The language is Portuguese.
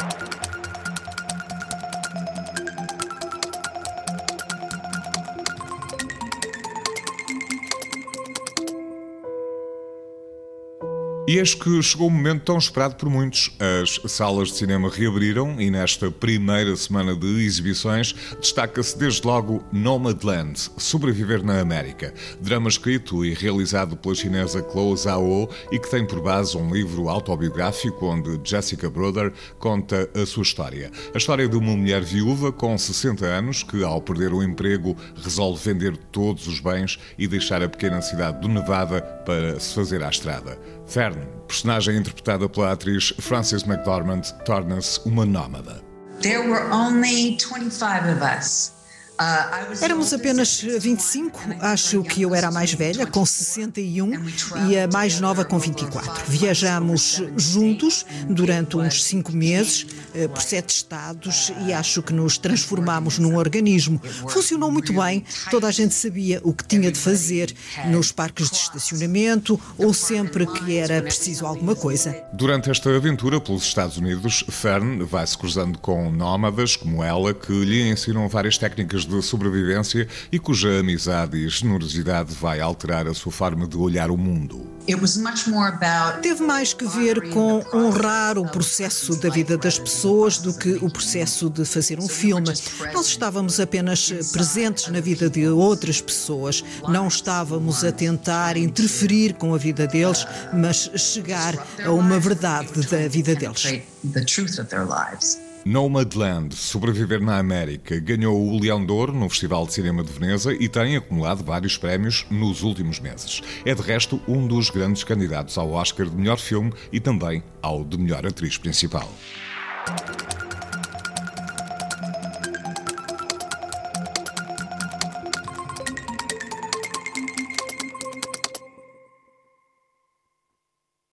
Thank you. E eis que chegou o momento tão esperado por muitos. As salas de cinema reabriram e nesta primeira semana de exibições destaca-se desde logo Nomadland, Sobreviver na América, drama escrito e realizado pela chinesa Chloe Zhao e que tem por base um livro autobiográfico onde Jessica Brother conta a sua história. A história de uma mulher viúva com 60 anos que, ao perder o emprego, resolve vender todos os bens e deixar a pequena cidade do Nevada para se fazer à estrada. Fern, personagem interpretada pela atriz Frances McDormand, torna-se uma nómada. There were only 25 of us. Éramos apenas 25, acho que eu era a mais velha, com 61, e a mais nova com 24. Viajamos juntos durante uns cinco meses, eh, por sete estados, e acho que nos transformámos num organismo. Funcionou muito bem, toda a gente sabia o que tinha de fazer nos parques de estacionamento ou sempre que era preciso alguma coisa. Durante esta aventura pelos Estados Unidos, Fern vai se cruzando com nómadas como ela que lhe ensinam várias técnicas de sobrevivência e cuja amizade e generosidade vai alterar a sua forma de olhar o mundo. Teve mais que ver com honrar o processo da vida das pessoas do que o processo de fazer um filme. Nós estávamos apenas presentes na vida de outras pessoas, não estávamos a tentar interferir com a vida deles, mas chegar a uma verdade da vida deles. Nomadland, Sobreviver na América, ganhou o Leão de Ouro no Festival de Cinema de Veneza e tem acumulado vários prémios nos últimos meses. É de resto um dos grandes candidatos ao Oscar de melhor filme e também ao de melhor atriz principal.